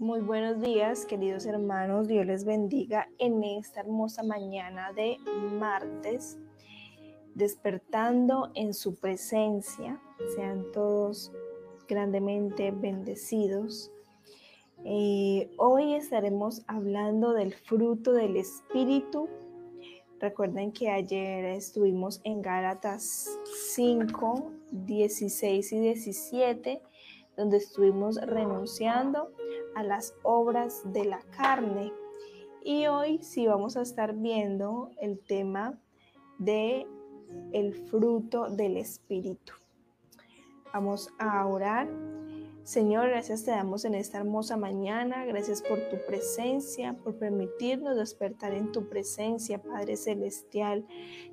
Muy buenos días, queridos hermanos. Dios les bendiga en esta hermosa mañana de martes, despertando en su presencia. Sean todos grandemente bendecidos. Eh, hoy estaremos hablando del fruto del Espíritu. Recuerden que ayer estuvimos en Gálatas 5, 16 y 17, donde estuvimos renunciando a las obras de la carne. Y hoy sí vamos a estar viendo el tema de el fruto del Espíritu. Vamos a orar. Señor, gracias te damos en esta hermosa mañana. Gracias por tu presencia, por permitirnos despertar en tu presencia, Padre Celestial.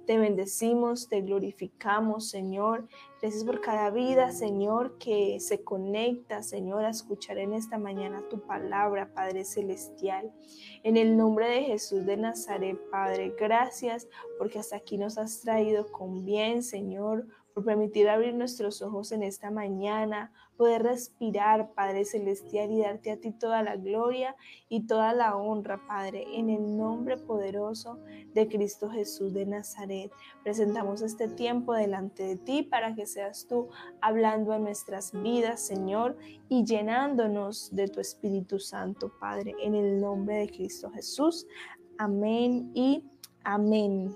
Te bendecimos, te glorificamos, Señor. Gracias por cada vida, Señor, que se conecta, Señor, a escuchar en esta mañana tu palabra, Padre Celestial. En el nombre de Jesús de Nazaret, Padre, gracias porque hasta aquí nos has traído con bien, Señor por permitir abrir nuestros ojos en esta mañana, poder respirar, Padre Celestial, y darte a ti toda la gloria y toda la honra, Padre, en el nombre poderoso de Cristo Jesús de Nazaret. Presentamos este tiempo delante de ti para que seas tú hablando en nuestras vidas, Señor, y llenándonos de tu Espíritu Santo, Padre, en el nombre de Cristo Jesús. Amén y amén.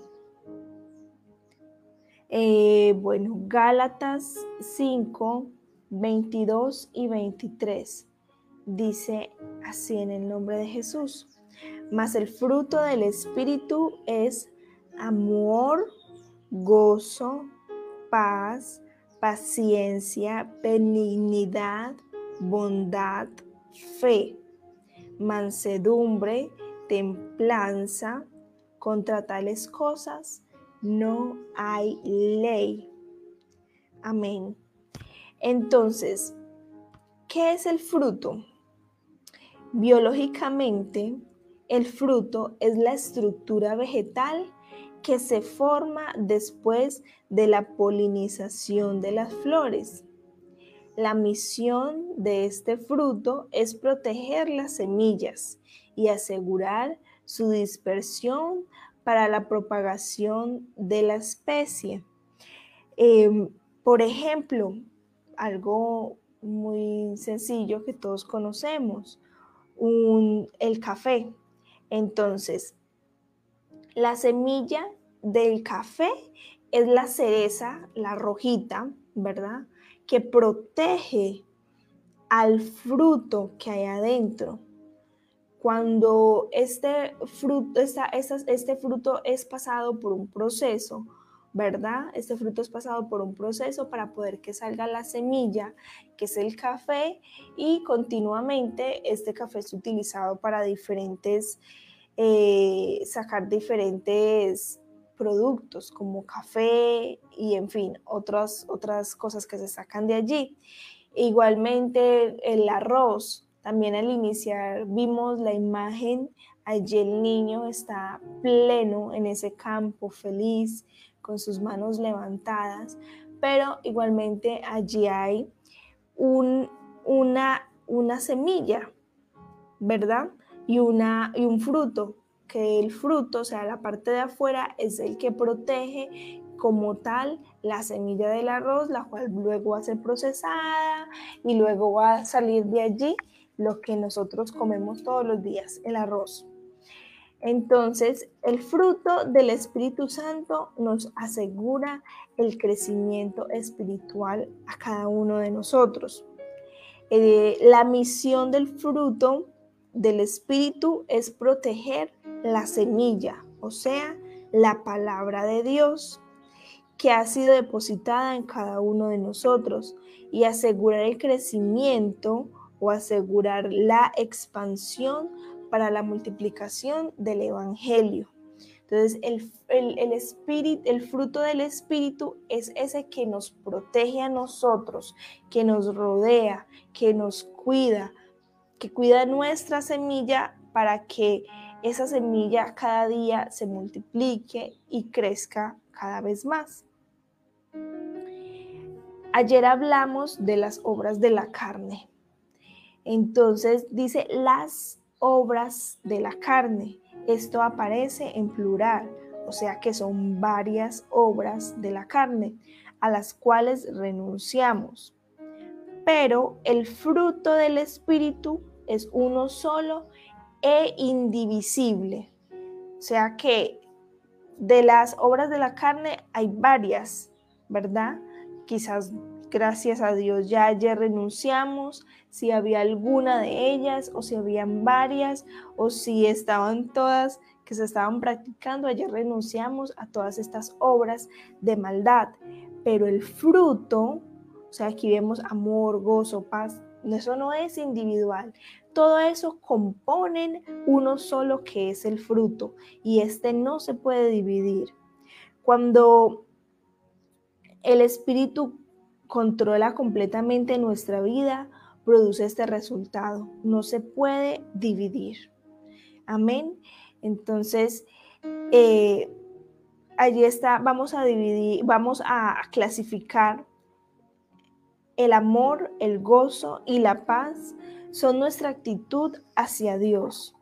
Eh, bueno, Gálatas 5, 22 y 23 dice así en el nombre de Jesús. Mas el fruto del Espíritu es amor, gozo, paz, paciencia, benignidad, bondad, fe, mansedumbre, templanza. Contra tales cosas no hay ley. Amén. Entonces, ¿qué es el fruto? Biológicamente, el fruto es la estructura vegetal que se forma después de la polinización de las flores. La misión de este fruto es proteger las semillas y asegurar su dispersión para la propagación de la especie. Em, por ejemplo, algo muy sencillo que todos conocemos, el café. Entonces, la semilla del café es la cereza, la rojita, ¿verdad? Que protege al fruto que hay adentro cuando este fruto, este fruto es pasado por un proceso, ¿verdad? Este fruto es pasado por un proceso para poder que salga la semilla, que es el café, y continuamente este café es utilizado para diferentes, eh, sacar diferentes productos como café y en fin, otras, otras cosas que se sacan de allí. Igualmente el arroz, también al iniciar vimos la imagen, allí el niño está pleno en ese campo, feliz, con sus manos levantadas, pero igualmente allí hay un, una, una semilla, ¿verdad? Y, una, y un fruto, que el fruto, o sea, la parte de afuera, es el que protege como tal la semilla del arroz, la cual luego va a ser procesada y luego va a salir de allí lo que nosotros comemos todos los días, el arroz. Entonces, el fruto del Espíritu Santo nos asegura el crecimiento espiritual a cada uno de nosotros. Eh, la misión del fruto del Espíritu es proteger la semilla, o sea, la palabra de Dios que ha sido depositada en cada uno de nosotros y asegurar el crecimiento o asegurar la expansión para la multiplicación del Evangelio. Entonces, el, espíritu, el fruto del Espíritu es ese que nos protege a nosotros, que nos rodea, que nos cuida, que cuida nuestra semilla para que esa semilla cada día se multiplique y crezca cada vez más. Ayer hablamos de las obras de la carne. Entonces dice las obras de la carne. Esto aparece en plural, o sea que son varias obras de la carne a las cuales renunciamos. Pero el fruto del Espíritu es uno solo e indivisible. O sea que de las obras de la carne hay varias, ¿verdad? Quizás gracias a Dios ya ayer renunciamos, si había alguna de ellas o si habían varias o si estaban todas que se estaban practicando, ayer renunciamos a todas estas obras de maldad. Pero el fruto, o sea, aquí vemos amor, gozo, paz, eso no es individual. Todo eso componen uno solo que es el fruto y este no se puede dividir. Cuando el Espíritu controla completamente nuestra vida, produce este resultado. No se puede dividir. Amén. Entonces, eh, allí está, vamos a dividir, vamos a clasificar el amor, el gozo y la paz son nuestra actitud hacia Dios.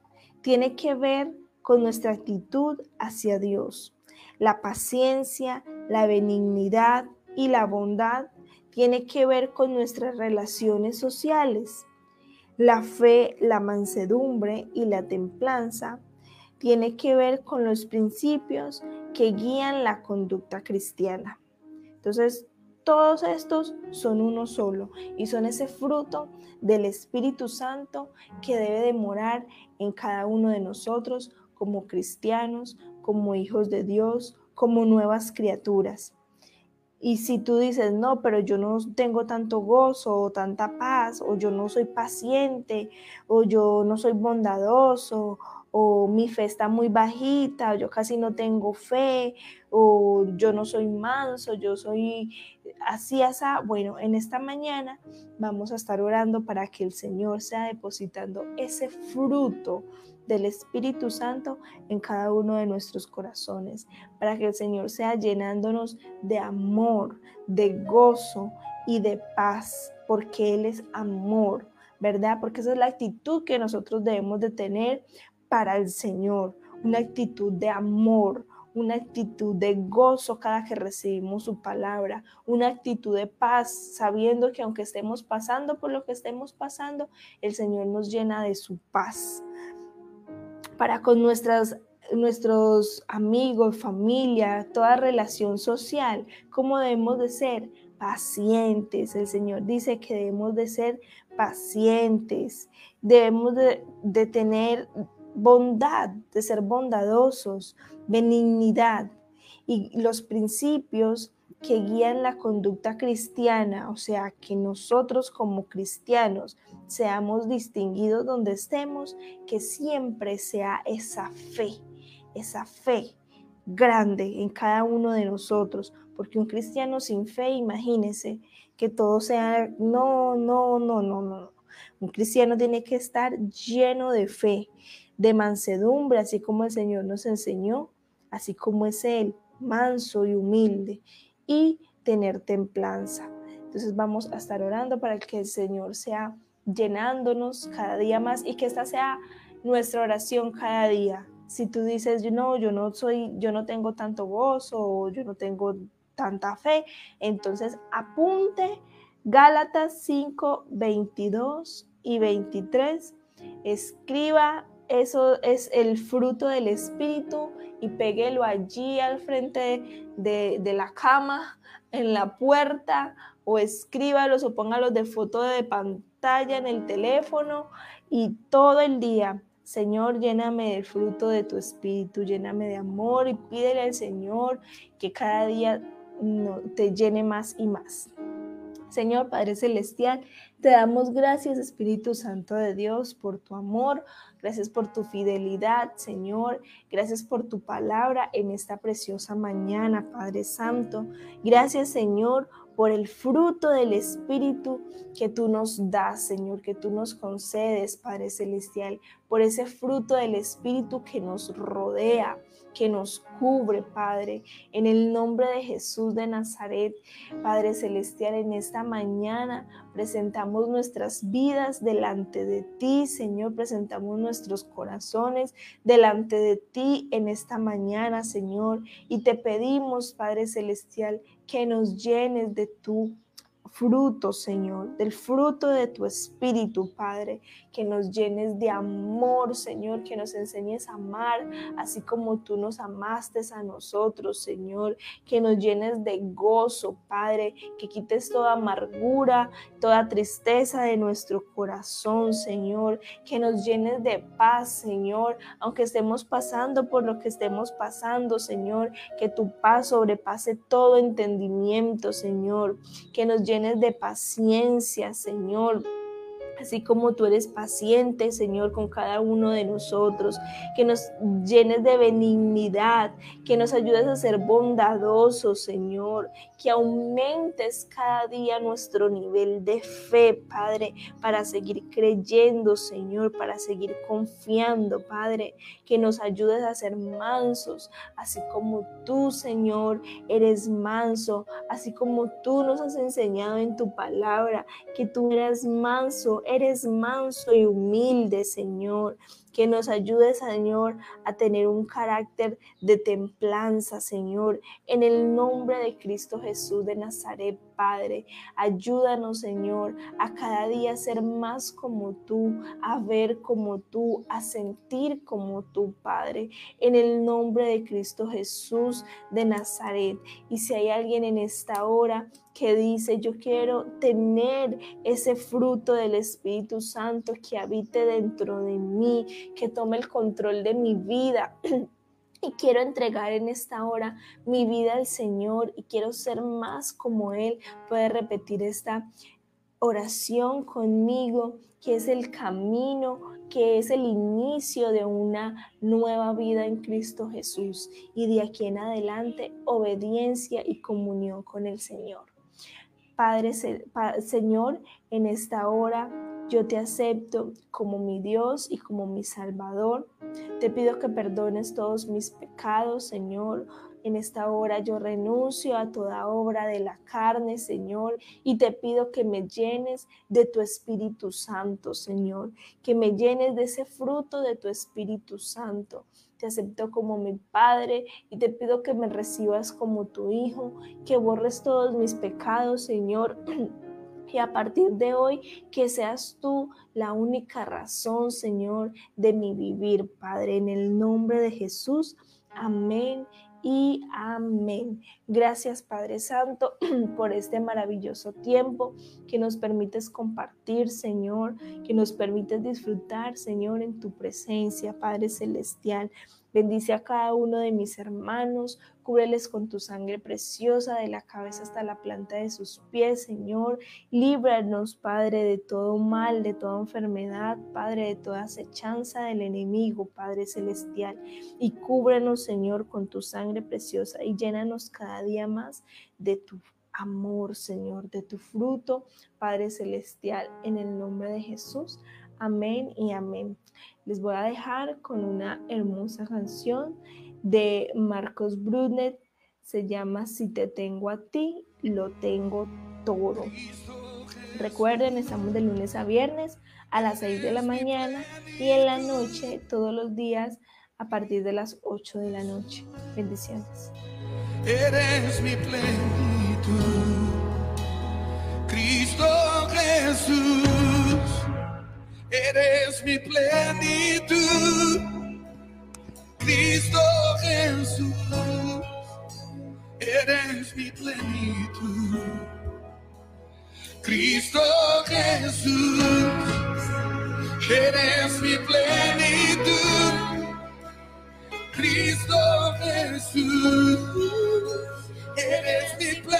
Tiene que ver con nuestra actitud hacia Dios. La paciencia, la benignidad y la bondad tiene que ver con nuestras relaciones sociales. La fe, la mansedumbre y la templanza tiene que ver con los principios que guían la conducta cristiana. Entonces, todos estos son uno solo y son ese fruto del Espíritu Santo que debe de morar en cada uno de nosotros como cristianos, como hijos de Dios, como nuevas criaturas. Y si tú dices, no, pero yo no tengo tanto gozo o tanta paz, o yo no soy paciente, o yo no soy bondadoso, o mi fe está muy bajita, o yo casi no tengo fe, o yo no soy manso, yo soy así, así. Bueno, en esta mañana vamos a estar orando para que el Señor sea depositando ese fruto del Espíritu Santo en cada uno de nuestros corazones, para que el Señor sea llenándonos de amor, de gozo y de paz, porque Él es amor, ¿verdad? Porque esa es la actitud que nosotros debemos de tener para el Señor, una actitud de amor, una actitud de gozo cada que recibimos su palabra, una actitud de paz, sabiendo que aunque estemos pasando por lo que estemos pasando, el Señor nos llena de su paz. Para con nuestras nuestros amigos, familia, toda relación social, ¿cómo debemos de ser? Pacientes. El Señor dice que debemos de ser pacientes, debemos de, de tener bondad, de ser bondadosos, benignidad y los principios que guían la conducta cristiana, o sea, que nosotros como cristianos seamos distinguidos donde estemos, que siempre sea esa fe, esa fe grande en cada uno de nosotros, porque un cristiano sin fe, imagínese que todo sea, no, no, no, no, no. Un cristiano tiene que estar lleno de fe, de mansedumbre, así como el Señor nos enseñó, así como es Él, manso y humilde, y tener templanza. Entonces vamos a estar orando para que el Señor sea llenándonos cada día más y que esta sea nuestra oración cada día. Si tú dices, no, yo no soy, yo no tengo tanto gozo, yo no tengo tanta fe, entonces apunte Gálatas 5, 22 y 23, escriba eso es el fruto del Espíritu y péguelo allí al frente de, la cama, en la puerta, o escríbalos o póngalos de foto de pantalla en el teléfono y todo el día. Señor, lléname del fruto de tu espíritu, lléname de amor y pídele al Señor que cada día te llene más y más. Señor Padre Celestial, te damos gracias Espíritu Santo de Dios por tu amor, gracias por tu fidelidad, Señor, gracias por tu palabra en esta preciosa mañana, Padre Santo. Gracias, Señor, por el fruto del Espíritu que tú nos das, Señor, que tú nos concedes, Padre Celestial, por ese fruto del Espíritu que nos rodea, que nos cubre, Padre, en el nombre de Jesús de Nazaret, Padre Celestial, en esta mañana presentamos nuestras vidas delante de ti, Señor, presentamos nuestros corazones delante de ti en esta mañana, Señor, y te pedimos, Padre Celestial, que nos llenes de tu fruto, Señor, del fruto de tu Espíritu, Padre, que nos llenes de amor, Señor, que nos enseñes a amar, así como tú nos amaste a nosotros, Señor, que nos llenes de gozo, Padre, que quites toda amargura, toda tristeza de nuestro corazón, Señor, que nos llenes de paz, Señor, aunque estemos pasando por lo que estemos pasando, Señor, que tu paz sobrepase todo entendimiento, Señor, que nos llenes de paciencia, Señor así como tú eres paciente, Señor, con cada uno de nosotros, que nos llenes de benignidad, que nos ayudes a ser bondadosos, Señor, que aumentes cada día nuestro nivel de fe, Padre, para seguir creyendo, Señor, para seguir confiando, Padre, que nos ayudes a ser mansos, así como tú, Señor, eres manso, así como tú nos has enseñado en tu palabra, que tú eres manso, eres manso y humilde, Señor. Que nos ayude, Señor, a tener un carácter de templanza, Señor. En el nombre de Cristo Jesús de Nazaret, Padre. Ayúdanos, Señor, a cada día ser más como tú, a ver como tú, a sentir como tú, Padre. En el nombre de Cristo Jesús de Nazaret. Y si hay alguien en esta hora que dice, yo quiero tener ese fruto del Espíritu Santo que habite dentro de mí, que tome el control de mi vida. Y quiero entregar en esta hora mi vida al Señor y quiero ser más como Él. Puede repetir esta oración conmigo, que es el camino, que es el inicio de una nueva vida en Cristo Jesús. Y de aquí en adelante, obediencia y comunión con el Señor. Padre, Señor, en esta hora yo te acepto como mi Dios y como mi Salvador. Te pido que perdones todos mis pecados, Señor. En esta hora yo renuncio a toda obra de la carne, Señor, y te pido que me llenes de tu Espíritu Santo, Señor, que me llenes de ese fruto de tu Espíritu Santo. Te acepto como mi Padre y te pido que me recibas como tu Hijo, que borres todos mis pecados, Señor. Y a partir de hoy, que seas tú la única razón, Señor, de mi vivir, Padre, en el nombre de Jesús. Amén y amén. Gracias Padre Santo por este maravilloso tiempo que nos permites compartir, Señor, que nos permites disfrutar, Señor, en tu presencia, Padre Celestial. Bendice a cada uno de mis hermanos, cúbreles con tu sangre preciosa de la cabeza hasta la planta de sus pies, Señor. Líbranos, Padre, de todo mal, de toda enfermedad, Padre, de toda acechanza del enemigo, Padre celestial. Y cúbrenos, Señor, con tu sangre preciosa y llénanos cada día más de tu amor, Señor, de tu fruto, Padre celestial, en el nombre de Jesús. Amén y amén. Les voy a dejar con una hermosa canción de Marcos Brunet. Se llama Si te tengo a ti, lo tengo todo. Recuerden, estamos de lunes a viernes a las 6 de la mañana y en la noche todos los días a partir de las 8 de la noche. Bendiciones. Eres mi plenitud, Cristo Jesús eres mi plenitud, Cristo Jesús, eres mi plenitud, Cristo Jesús, eres mi plenitud, Cristo Jesús, eres mi plenitud,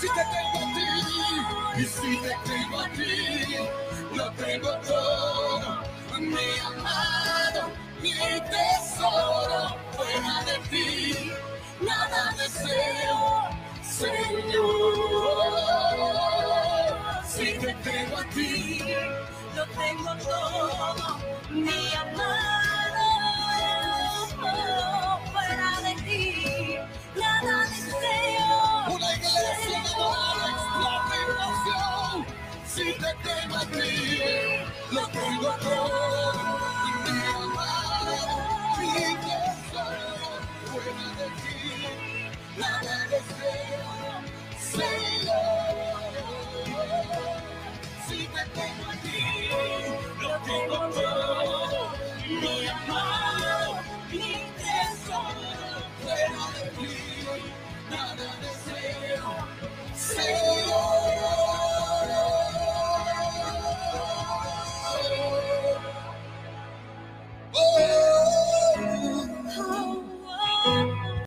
Si te tengo a ti, y si te tengo a ti, lo tengo todo, Señor. Si te tengo a ti, Lo tengo todo, mi amado, fuera de ti, nada deseo. una iglesia enamorada explota en oración. Si te tengo a ti, lo tengo todo,